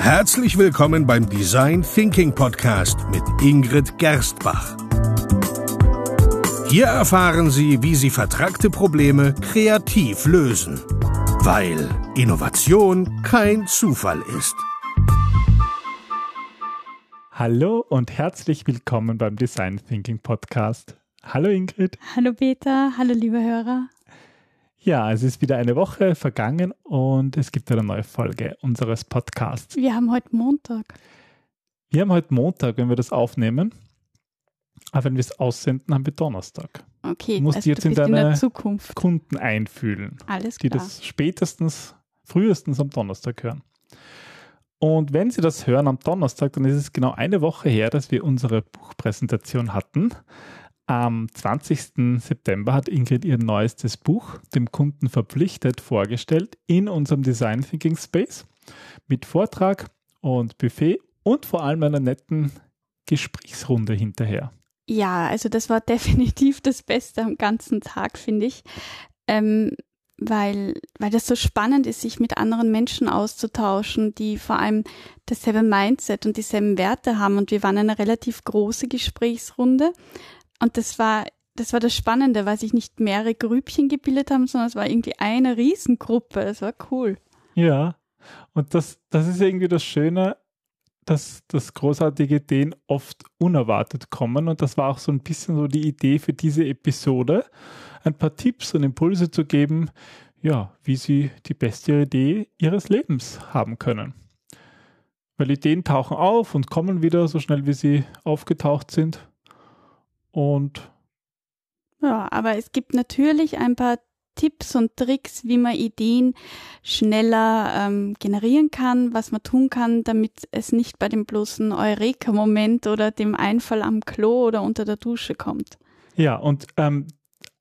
Herzlich willkommen beim Design Thinking Podcast mit Ingrid Gerstbach. Hier erfahren Sie, wie Sie vertragte Probleme kreativ lösen, weil Innovation kein Zufall ist. Hallo und herzlich willkommen beim Design Thinking Podcast. Hallo Ingrid. Hallo Peter, hallo liebe Hörer. Ja, es ist wieder eine Woche vergangen und es gibt eine neue Folge unseres Podcasts. Wir haben heute Montag. Wir haben heute Montag, wenn wir das aufnehmen. Aber wenn wir es aussenden, haben wir Donnerstag. Okay, du musst also jetzt du in in deine der Zukunft. Kunden einfühlen, Alles die klar. das spätestens, frühestens am Donnerstag hören. Und wenn Sie das hören am Donnerstag, dann ist es genau eine Woche her, dass wir unsere Buchpräsentation hatten. Am 20. September hat Ingrid ihr neuestes Buch, dem Kunden verpflichtet, vorgestellt in unserem Design Thinking Space mit Vortrag und Buffet und vor allem einer netten Gesprächsrunde hinterher. Ja, also das war definitiv das Beste am ganzen Tag, finde ich. Ähm, weil, weil das so spannend ist, sich mit anderen Menschen auszutauschen, die vor allem dasselbe Mindset und dieselben Werte haben. Und wir waren eine relativ große Gesprächsrunde. Und das war, das war das Spannende, weil sich nicht mehrere Grüppchen gebildet haben, sondern es war irgendwie eine Riesengruppe. Das war cool. Ja, und das, das ist irgendwie das Schöne, dass, dass großartige Ideen oft unerwartet kommen. Und das war auch so ein bisschen so die Idee für diese Episode, ein paar Tipps und Impulse zu geben, ja, wie Sie die beste Idee Ihres Lebens haben können. Weil Ideen tauchen auf und kommen wieder so schnell, wie sie aufgetaucht sind. Und Ja, aber es gibt natürlich ein paar Tipps und Tricks, wie man Ideen schneller ähm, generieren kann, was man tun kann, damit es nicht bei dem bloßen Eureka-Moment oder dem Einfall am Klo oder unter der Dusche kommt. Ja, und ähm,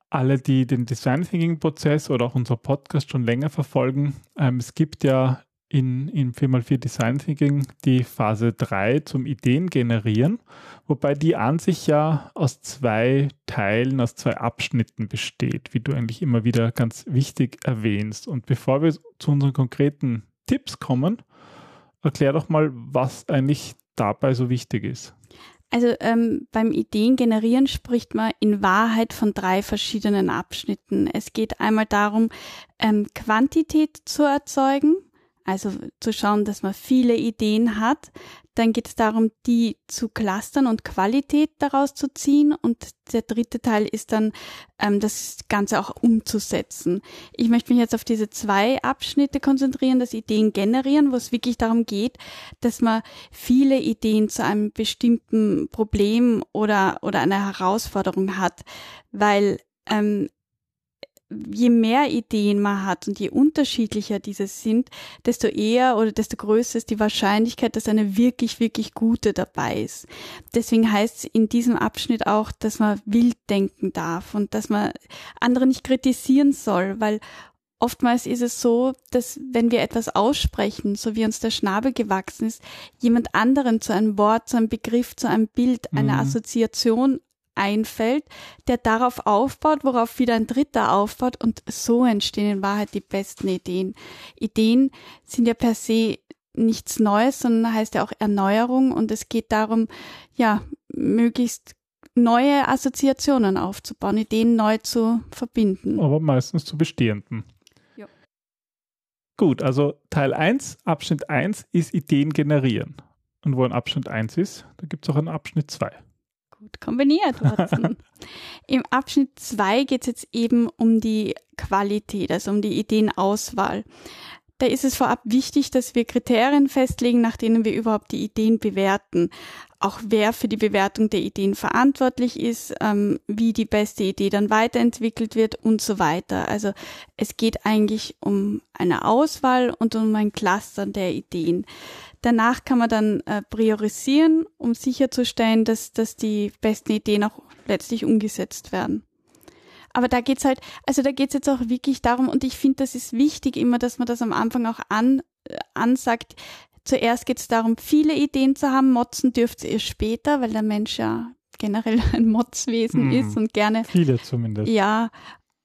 alle, die den Design Thinking Prozess oder auch unser Podcast schon länger verfolgen, ähm, es gibt ja in, in 4x4 Design Thinking die Phase 3 zum Ideen generieren, wobei die an sich ja aus zwei Teilen, aus zwei Abschnitten besteht, wie du eigentlich immer wieder ganz wichtig erwähnst. Und bevor wir zu unseren konkreten Tipps kommen, erklär doch mal, was eigentlich dabei so wichtig ist. Also ähm, beim Ideen generieren spricht man in Wahrheit von drei verschiedenen Abschnitten. Es geht einmal darum, ähm, Quantität zu erzeugen, also zu schauen, dass man viele Ideen hat. Dann geht es darum, die zu clustern und Qualität daraus zu ziehen. Und der dritte Teil ist dann, ähm, das Ganze auch umzusetzen. Ich möchte mich jetzt auf diese zwei Abschnitte konzentrieren, das Ideen generieren, wo es wirklich darum geht, dass man viele Ideen zu einem bestimmten Problem oder, oder einer Herausforderung hat. Weil ähm, je mehr Ideen man hat und je unterschiedlicher diese sind, desto eher oder desto größer ist die Wahrscheinlichkeit, dass eine wirklich, wirklich gute dabei ist. Deswegen heißt es in diesem Abschnitt auch, dass man wild denken darf und dass man andere nicht kritisieren soll, weil Oftmals ist es so, dass wenn wir etwas aussprechen, so wie uns der Schnabel gewachsen ist, jemand anderen zu einem Wort, zu einem Begriff, zu einem Bild, einer Mhm. Assoziation einfällt, der darauf aufbaut, worauf wieder ein Dritter aufbaut und so entstehen in Wahrheit die besten Ideen. Ideen sind ja per se nichts Neues, sondern heißt ja auch Erneuerung und es geht darum, ja, möglichst neue Assoziationen aufzubauen, Ideen neu zu verbinden. aber meistens zu bestehenden. Ja. Gut, also Teil 1, Abschnitt 1 ist Ideen generieren. Und wo ein Abschnitt 1 ist, da gibt es auch einen Abschnitt 2. Gut kombiniert, Watson. Im Abschnitt 2 geht es jetzt eben um die Qualität, also um die Ideenauswahl. Da ist es vorab wichtig, dass wir Kriterien festlegen, nach denen wir überhaupt die Ideen bewerten. Auch wer für die Bewertung der Ideen verantwortlich ist, ähm, wie die beste Idee dann weiterentwickelt wird und so weiter. Also es geht eigentlich um eine Auswahl und um ein Clustern der Ideen. Danach kann man dann äh, priorisieren, um sicherzustellen, dass, dass die besten Ideen auch letztlich umgesetzt werden. Aber da geht's halt, also da geht's jetzt auch wirklich darum, und ich finde, das ist wichtig immer, dass man das am Anfang auch an, äh, ansagt. Zuerst geht's darum, viele Ideen zu haben. Motzen dürft ihr später, weil der Mensch ja generell ein Motzwesen Mhm. ist und gerne Viele zumindest. ja,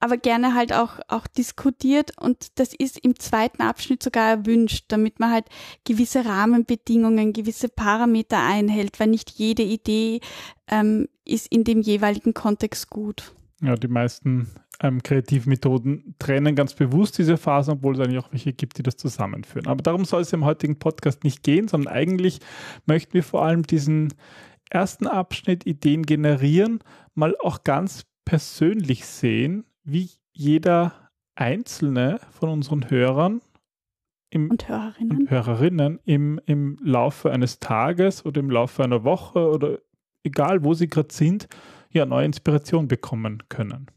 aber gerne halt auch, auch diskutiert und das ist im zweiten Abschnitt sogar erwünscht, damit man halt gewisse Rahmenbedingungen, gewisse Parameter einhält, weil nicht jede Idee ähm, ist in dem jeweiligen Kontext gut. Ja, die meisten ähm, Kreativmethoden trennen ganz bewusst diese Phasen, obwohl es eigentlich auch welche gibt, die das zusammenführen. Aber darum soll es im heutigen Podcast nicht gehen, sondern eigentlich möchten wir vor allem diesen ersten Abschnitt Ideen generieren, mal auch ganz persönlich sehen, wie jeder einzelne von unseren Hörern im, und Hörerinnen, und Hörerinnen im, im Laufe eines Tages oder im Laufe einer Woche oder egal wo sie gerade sind, ja neue Inspiration bekommen können.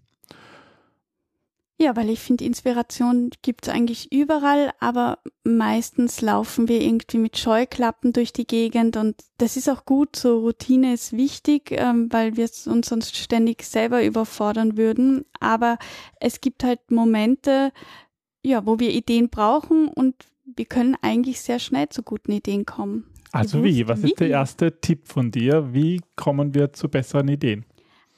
Ja, weil ich finde, Inspiration gibt es eigentlich überall, aber meistens laufen wir irgendwie mit Scheuklappen durch die Gegend und das ist auch gut, so Routine ist wichtig, ähm, weil wir uns sonst ständig selber überfordern würden. Aber es gibt halt Momente, ja, wo wir Ideen brauchen und wir können eigentlich sehr schnell zu guten Ideen kommen. Also wie? Was wie? ist der erste Tipp von dir? Wie kommen wir zu besseren Ideen?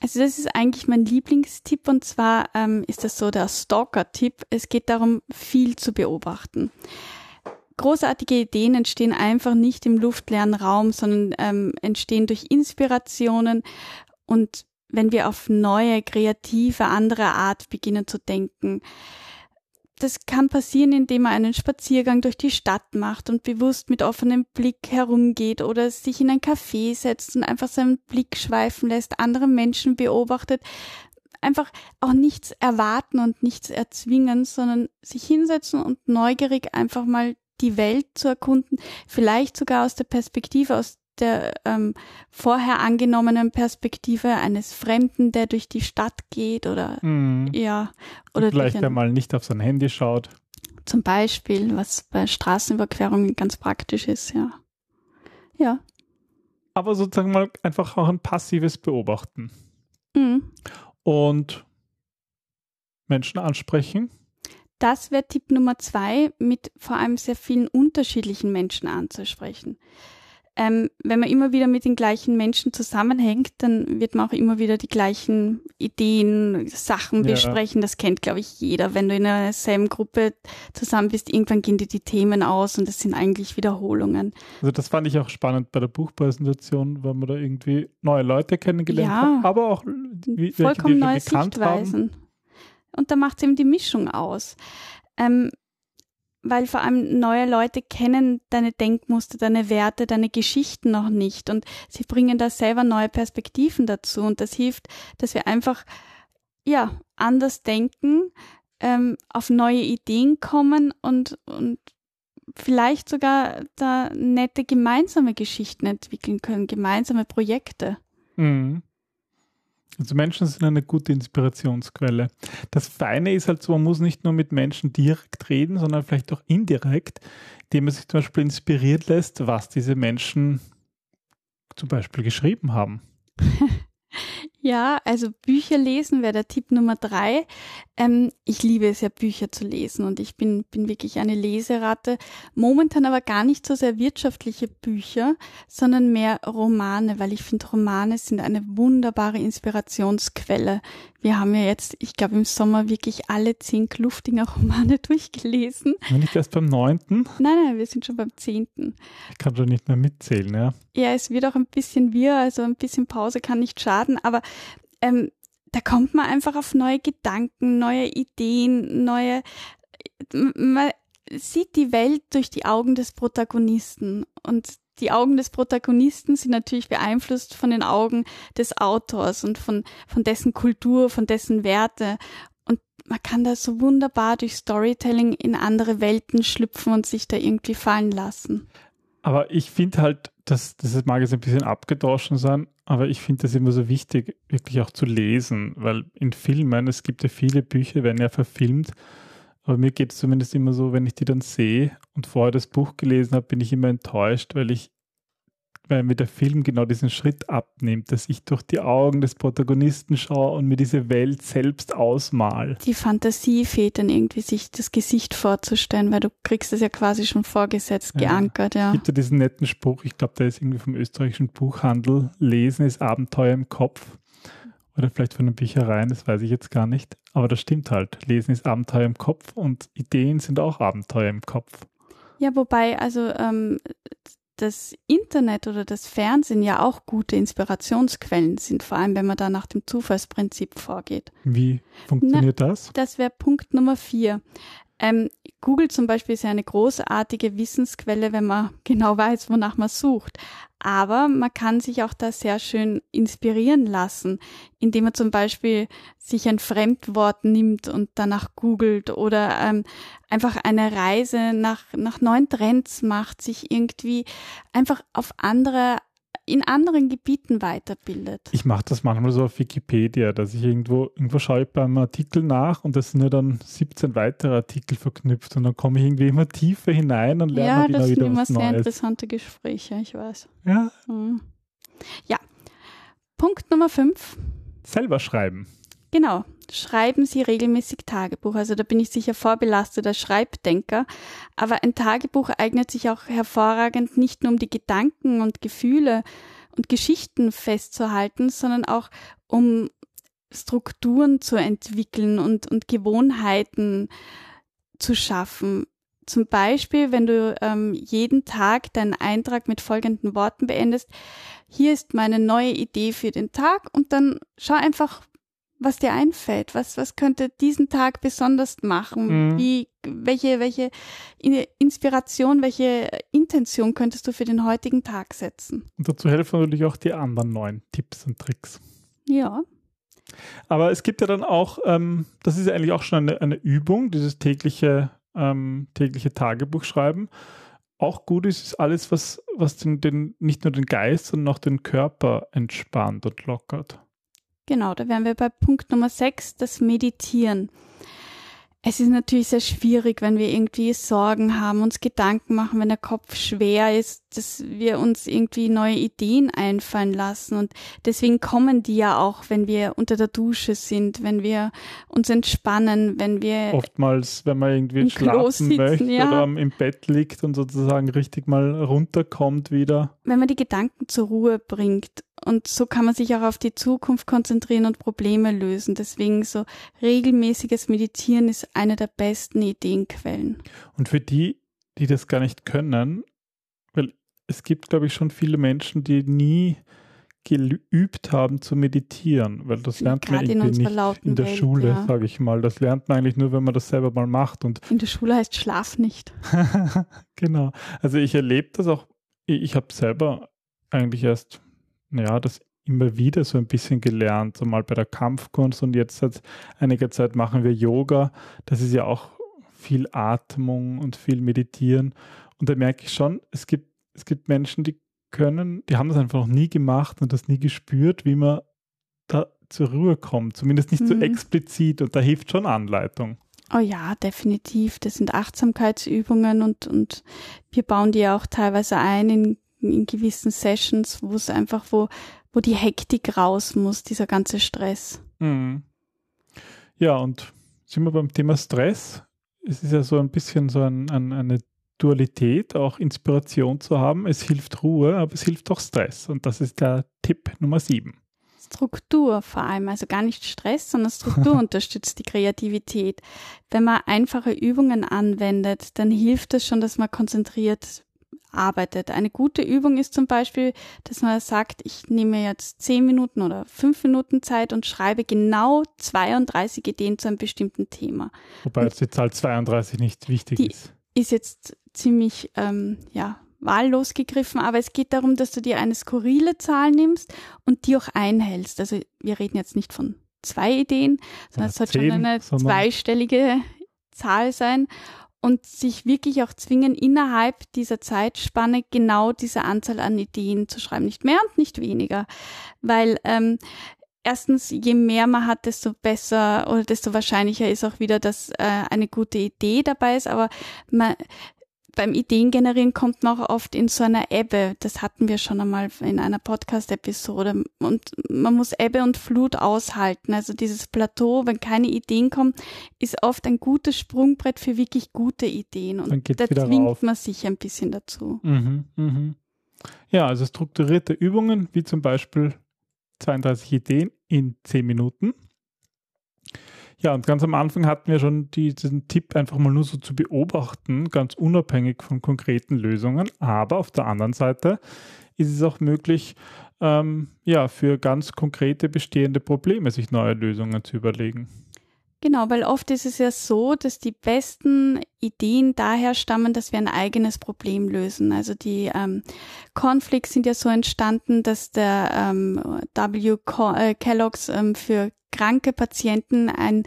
Also das ist eigentlich mein Lieblingstipp und zwar ähm, ist das so der Stalker-Tipp. Es geht darum, viel zu beobachten. Großartige Ideen entstehen einfach nicht im luftleeren Raum, sondern ähm, entstehen durch Inspirationen und wenn wir auf neue, kreative, andere Art beginnen zu denken das kann passieren, indem man einen Spaziergang durch die Stadt macht und bewusst mit offenem Blick herumgeht oder sich in ein Café setzt und einfach seinen Blick schweifen lässt, andere Menschen beobachtet. Einfach auch nichts erwarten und nichts erzwingen, sondern sich hinsetzen und neugierig einfach mal die Welt zu erkunden, vielleicht sogar aus der Perspektive, aus der ähm, vorher angenommenen Perspektive eines Fremden, der durch die Stadt geht oder mhm. ja oder vielleicht einmal nicht auf sein Handy schaut. Zum Beispiel, was bei Straßenüberquerungen ganz praktisch ist, ja. Ja. Aber sozusagen mal einfach auch ein passives Beobachten. Mhm. Und Menschen ansprechen. Das wäre Tipp Nummer zwei, mit vor allem sehr vielen unterschiedlichen Menschen anzusprechen ähm, wenn man immer wieder mit den gleichen Menschen zusammenhängt, dann wird man auch immer wieder die gleichen Ideen, Sachen ja. besprechen. Das kennt, glaube ich, jeder. Wenn du in einer selben Gruppe zusammen bist, irgendwann gehen dir die Themen aus und das sind eigentlich Wiederholungen. Also das fand ich auch spannend bei der Buchpräsentation, weil man da irgendwie neue Leute kennengelernt ja, hat, aber auch wie, vollkommen welche, die neue Sichtweisen. Haben. Und da macht es eben die Mischung aus. Ähm, weil vor allem neue Leute kennen deine Denkmuster, deine Werte, deine Geschichten noch nicht und sie bringen da selber neue Perspektiven dazu und das hilft, dass wir einfach ja anders denken, ähm, auf neue Ideen kommen und und vielleicht sogar da nette gemeinsame Geschichten entwickeln können, gemeinsame Projekte. Mhm. Also Menschen sind eine gute Inspirationsquelle. Das Feine ist halt so, man muss nicht nur mit Menschen direkt reden, sondern vielleicht auch indirekt, indem man sich zum Beispiel inspiriert lässt, was diese Menschen zum Beispiel geschrieben haben. Ja, also Bücher lesen wäre der Tipp Nummer drei. Ähm, ich liebe es ja, Bücher zu lesen und ich bin, bin wirklich eine Leseratte. Momentan aber gar nicht so sehr wirtschaftliche Bücher, sondern mehr Romane, weil ich finde, Romane sind eine wunderbare Inspirationsquelle. Wir haben ja jetzt, ich glaube, im Sommer wirklich alle zehn Kluftinger Romane durchgelesen. Bin ich erst beim neunten? Nein, nein, wir sind schon beim zehnten. Ich kann schon nicht mehr mitzählen, ja. Ja, es wird auch ein bisschen wir, also ein bisschen Pause kann nicht schaden, aber ähm, da kommt man einfach auf neue Gedanken, neue Ideen, neue, man sieht die Welt durch die Augen des Protagonisten und die Augen des Protagonisten sind natürlich beeinflusst von den Augen des Autors und von, von dessen Kultur, von dessen Werte. Und man kann da so wunderbar durch Storytelling in andere Welten schlüpfen und sich da irgendwie fallen lassen. Aber ich finde halt, dass das mag jetzt ein bisschen abgedroschen sein, aber ich finde das immer so wichtig, wirklich auch zu lesen, weil in Filmen, es gibt ja viele Bücher, werden ja verfilmt, aber mir geht es zumindest immer so, wenn ich die dann sehe und vorher das Buch gelesen habe, bin ich immer enttäuscht, weil ich weil mir der Film genau diesen Schritt abnimmt, dass ich durch die Augen des Protagonisten schaue und mir diese Welt selbst ausmal. Die Fantasie fehlt dann irgendwie, sich das Gesicht vorzustellen, weil du kriegst es ja quasi schon vorgesetzt, geankert, ja. Es gibt ja diesen netten Spruch, ich glaube, der ist irgendwie vom österreichischen Buchhandel, Lesen ist Abenteuer im Kopf. Oder vielleicht von den Büchereien, das weiß ich jetzt gar nicht. Aber das stimmt halt. Lesen ist Abenteuer im Kopf und Ideen sind auch Abenteuer im Kopf. Ja, wobei, also ähm, das Internet oder das Fernsehen ja auch gute Inspirationsquellen sind, vor allem wenn man da nach dem Zufallsprinzip vorgeht. Wie funktioniert Na, das? Das wäre Punkt Nummer vier. Ähm, Google zum Beispiel ist ja eine großartige Wissensquelle, wenn man genau weiß, wonach man sucht. Aber man kann sich auch da sehr schön inspirieren lassen, indem man zum Beispiel sich ein Fremdwort nimmt und danach googelt oder ähm, einfach eine Reise nach, nach neuen Trends macht, sich irgendwie einfach auf andere in anderen Gebieten weiterbildet. Ich mache das manchmal so auf Wikipedia, dass ich irgendwo, irgendwo schaue ich beim Artikel nach und das sind ja dann 17 weitere Artikel verknüpft und dann komme ich irgendwie immer tiefer hinein und lerne ja, wieder, wieder was Neues. Ja, das sind immer sehr interessante Gespräche, ich weiß. Ja. Mhm. Ja. Punkt Nummer 5. Selber schreiben. Genau. Schreiben Sie regelmäßig Tagebuch. Also da bin ich sicher vorbelasteter Schreibdenker. Aber ein Tagebuch eignet sich auch hervorragend nicht nur um die Gedanken und Gefühle und Geschichten festzuhalten, sondern auch um Strukturen zu entwickeln und, und Gewohnheiten zu schaffen. Zum Beispiel, wenn du ähm, jeden Tag deinen Eintrag mit folgenden Worten beendest, hier ist meine neue Idee für den Tag und dann schau einfach, was dir einfällt. Was, was könnte diesen Tag besonders machen? Mhm. Wie, welche, welche Inspiration, welche Intention könntest du für den heutigen Tag setzen? Und dazu helfen natürlich auch die anderen neuen Tipps und Tricks. Ja. Aber es gibt ja dann auch, ähm, das ist ja eigentlich auch schon eine, eine Übung, dieses tägliche, ähm, tägliche Tagebuchschreiben. Auch gut ist, ist alles, was, was den, den, nicht nur den Geist, sondern auch den Körper entspannt und lockert. Genau, da wären wir bei Punkt Nummer 6, das Meditieren. Es ist natürlich sehr schwierig, wenn wir irgendwie Sorgen haben, uns Gedanken machen, wenn der Kopf schwer ist, dass wir uns irgendwie neue Ideen einfallen lassen. Und deswegen kommen die ja auch, wenn wir unter der Dusche sind, wenn wir uns entspannen, wenn wir. Oftmals, wenn man irgendwie schlafen sitzen, möchte ja. oder im Bett liegt und sozusagen richtig mal runterkommt wieder. Wenn man die Gedanken zur Ruhe bringt und so kann man sich auch auf die Zukunft konzentrieren und Probleme lösen. Deswegen so regelmäßiges Meditieren ist eine der besten Ideenquellen. Und für die, die das gar nicht können, weil es gibt, glaube ich, schon viele Menschen, die nie geübt haben zu meditieren, weil das lernt Gerade man irgendwie in nicht in der Welt, Schule, ja. sage ich mal. Das lernt man eigentlich nur, wenn man das selber mal macht. Und in der Schule heißt Schlaf nicht. genau. Also ich erlebe das auch, ich habe selber eigentlich erst ja, das immer wieder so ein bisschen gelernt, so mal bei der Kampfkunst und jetzt seit einiger Zeit machen wir Yoga. Das ist ja auch viel Atmung und viel Meditieren. Und da merke ich schon, es gibt, es gibt Menschen, die können, die haben das einfach noch nie gemacht und das nie gespürt, wie man da zur Ruhe kommt. Zumindest nicht mhm. so explizit und da hilft schon Anleitung. Oh ja, definitiv. Das sind Achtsamkeitsübungen und, und wir bauen die auch teilweise ein in in gewissen Sessions, wo es einfach, wo, wo die Hektik raus muss, dieser ganze Stress. Mhm. Ja, und sind wir beim Thema Stress. Es ist ja so ein bisschen so ein, ein, eine Dualität, auch Inspiration zu haben. Es hilft Ruhe, aber es hilft auch Stress. Und das ist der Tipp Nummer sieben. Struktur vor allem, also gar nicht Stress, sondern Struktur unterstützt die Kreativität. Wenn man einfache Übungen anwendet, dann hilft es schon, dass man konzentriert arbeitet. Eine gute Übung ist zum Beispiel, dass man sagt, ich nehme jetzt zehn Minuten oder fünf Minuten Zeit und schreibe genau 32 Ideen zu einem bestimmten Thema. Wobei jetzt die Zahl 32 nicht wichtig die ist. Ist jetzt ziemlich, ähm, ja, wahllos gegriffen, aber es geht darum, dass du dir eine skurrile Zahl nimmst und die auch einhältst. Also wir reden jetzt nicht von zwei Ideen, sondern ja, es sollte schon eine zweistellige Zahl sein und sich wirklich auch zwingen, innerhalb dieser Zeitspanne genau diese Anzahl an Ideen zu schreiben. Nicht mehr und nicht weniger. Weil ähm, erstens, je mehr man hat, desto besser oder desto wahrscheinlicher ist auch wieder, dass äh, eine gute Idee dabei ist. Aber man, beim Ideengenerieren kommt man auch oft in so einer Ebbe. Das hatten wir schon einmal in einer Podcast-Episode. Und man muss Ebbe und Flut aushalten. Also dieses Plateau, wenn keine Ideen kommen, ist oft ein gutes Sprungbrett für wirklich gute Ideen. Und da zwingt rauf. man sich ein bisschen dazu. Mhm, mhm. Ja, also strukturierte Übungen, wie zum Beispiel 32 Ideen in 10 Minuten. Ja, und ganz am Anfang hatten wir schon diesen Tipp, einfach mal nur so zu beobachten, ganz unabhängig von konkreten Lösungen. Aber auf der anderen Seite ist es auch möglich, ähm, ja, für ganz konkrete bestehende Probleme sich neue Lösungen zu überlegen. Genau, weil oft ist es ja so, dass die besten Ideen daher stammen, dass wir ein eigenes Problem lösen. Also die ähm, Conflicts sind ja so entstanden, dass der ähm, W. Äh, Kellogg's ähm, für kranke Patienten ein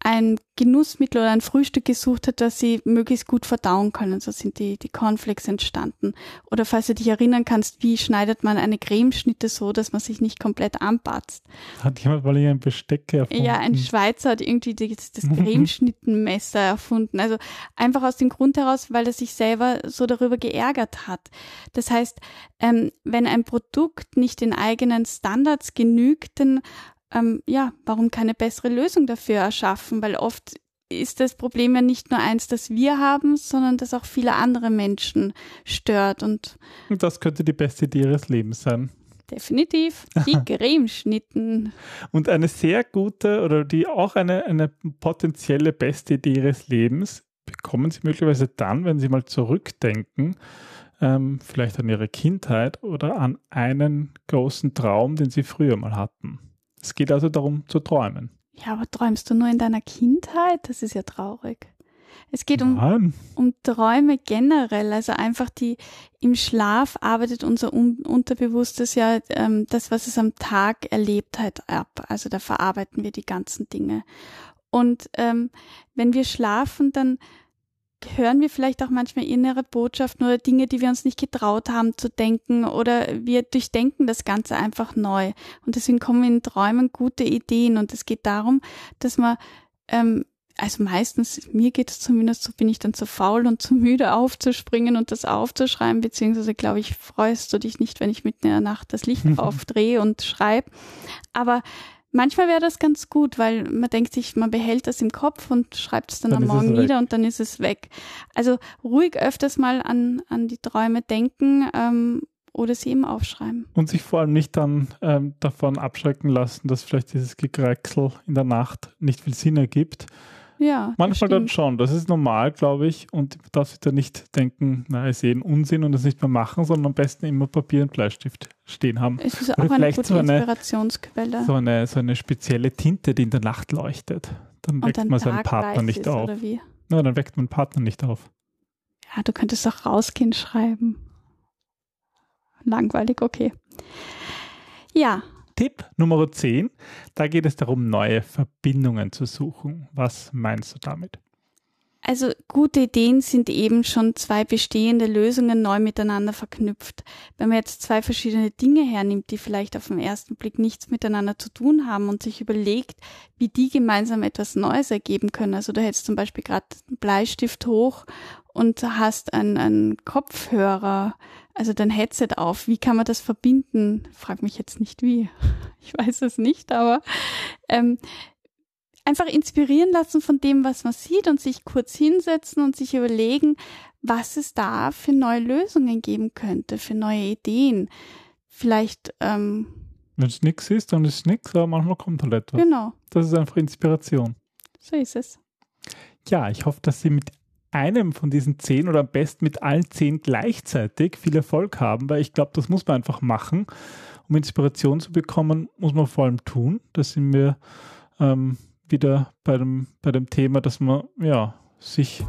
ein Genussmittel oder ein Frühstück gesucht hat, das sie möglichst gut verdauen können. So sind die, die Cornflakes entstanden. Oder falls du dich erinnern kannst, wie schneidet man eine Cremeschnitte so, dass man sich nicht komplett anpatzt? Hat jemand mal ein Besteck erfunden? Ja, ein Schweizer hat irgendwie das, das Cremeschnittenmesser erfunden. Also einfach aus dem Grund heraus, weil er sich selber so darüber geärgert hat. Das heißt, ähm, wenn ein Produkt nicht den eigenen Standards genügt, dann ähm, ja, warum keine bessere Lösung dafür erschaffen? Weil oft ist das Problem ja nicht nur eins, das wir haben, sondern das auch viele andere Menschen stört. Und das könnte die beste Idee ihres Lebens sein. Definitiv. Die Cremeschnitten. Und eine sehr gute oder die auch eine, eine potenzielle beste Idee ihres Lebens bekommen Sie möglicherweise dann, wenn Sie mal zurückdenken, ähm, vielleicht an Ihre Kindheit oder an einen großen Traum, den Sie früher mal hatten. Es geht also darum zu träumen. Ja, aber träumst du nur in deiner Kindheit? Das ist ja traurig. Es geht um, um Träume generell, also einfach die im Schlaf arbeitet unser Un Unterbewusstes ja ähm, das, was es am Tag erlebt hat, ab. Also da verarbeiten wir die ganzen Dinge. Und ähm, wenn wir schlafen, dann hören wir vielleicht auch manchmal innere Botschaften oder Dinge, die wir uns nicht getraut haben zu denken oder wir durchdenken das Ganze einfach neu. Und deswegen kommen in Träumen gute Ideen und es geht darum, dass man, ähm, also meistens, mir geht es zumindest so, bin ich dann zu faul und zu müde aufzuspringen und das aufzuschreiben, beziehungsweise glaube ich, freust du dich nicht, wenn ich mitten in der Nacht das Licht aufdrehe und schreibe. Aber Manchmal wäre das ganz gut, weil man denkt sich, man behält das im Kopf und schreibt es dann, dann am Morgen nieder und dann ist es weg. Also ruhig öfters mal an, an die Träume denken ähm, oder sie eben aufschreiben. Und sich vor allem nicht dann ähm, davon abschrecken lassen, dass vielleicht dieses Gekräcksel in der Nacht nicht viel Sinn ergibt, ja. Manchmal dann schon. Das ist normal, glaube ich. Und du darfst da nicht denken, na, ist eh ein Unsinn und das nicht mehr machen, sondern am besten immer Papier und Bleistift stehen haben. Es ist auch Oder eine gute so eine, Inspirationsquelle. So eine, so eine spezielle Tinte, die in der Nacht leuchtet. Dann weckt man seinen Partner nicht ist, auf. Na, dann weckt man den Partner nicht auf. Ja, du könntest auch rausgehen schreiben. Langweilig, okay. Ja, Tipp Nummer 10, da geht es darum, neue Verbindungen zu suchen. Was meinst du damit? Also gute Ideen sind eben schon zwei bestehende Lösungen neu miteinander verknüpft. Wenn man jetzt zwei verschiedene Dinge hernimmt, die vielleicht auf den ersten Blick nichts miteinander zu tun haben und sich überlegt, wie die gemeinsam etwas Neues ergeben können. Also du hättest zum Beispiel gerade einen Bleistift hoch und hast einen, einen Kopfhörer, also dein Headset auf. Wie kann man das verbinden? Frag mich jetzt nicht wie. Ich weiß es nicht, aber ähm, einfach inspirieren lassen von dem, was man sieht und sich kurz hinsetzen und sich überlegen, was es da für neue Lösungen geben könnte, für neue Ideen. Vielleicht. Ähm, Wenn es nichts ist, dann ist es nichts, aber manchmal kommt halt etwas. Genau. Das ist einfach Inspiration. So ist es. Ja, ich hoffe, dass Sie mit einem von diesen zehn oder am besten mit allen zehn gleichzeitig viel Erfolg haben, weil ich glaube, das muss man einfach machen. Um Inspiration zu bekommen, muss man vor allem tun. Da sind wir ähm, wieder bei dem, bei dem Thema, dass man ja sich,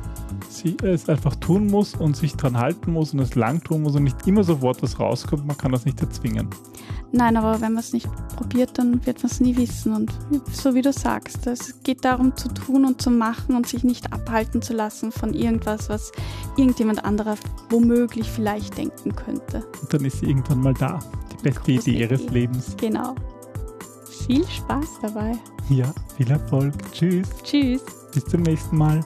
sich es einfach tun muss und sich dran halten muss und es lang tun muss und nicht immer sofort was rauskommt. Man kann das nicht erzwingen. Nein, aber wenn man es nicht probiert, dann wird man es nie wissen. Und so wie du sagst, es geht darum zu tun und zu machen und sich nicht abhalten zu lassen von irgendwas, was irgendjemand anderer womöglich vielleicht denken könnte. Und dann ist sie irgendwann mal da. Die beste Idee ihres Lebens. Genau. Viel Spaß dabei. Ja, viel Erfolg. Tschüss. Tschüss. Bis zum nächsten Mal.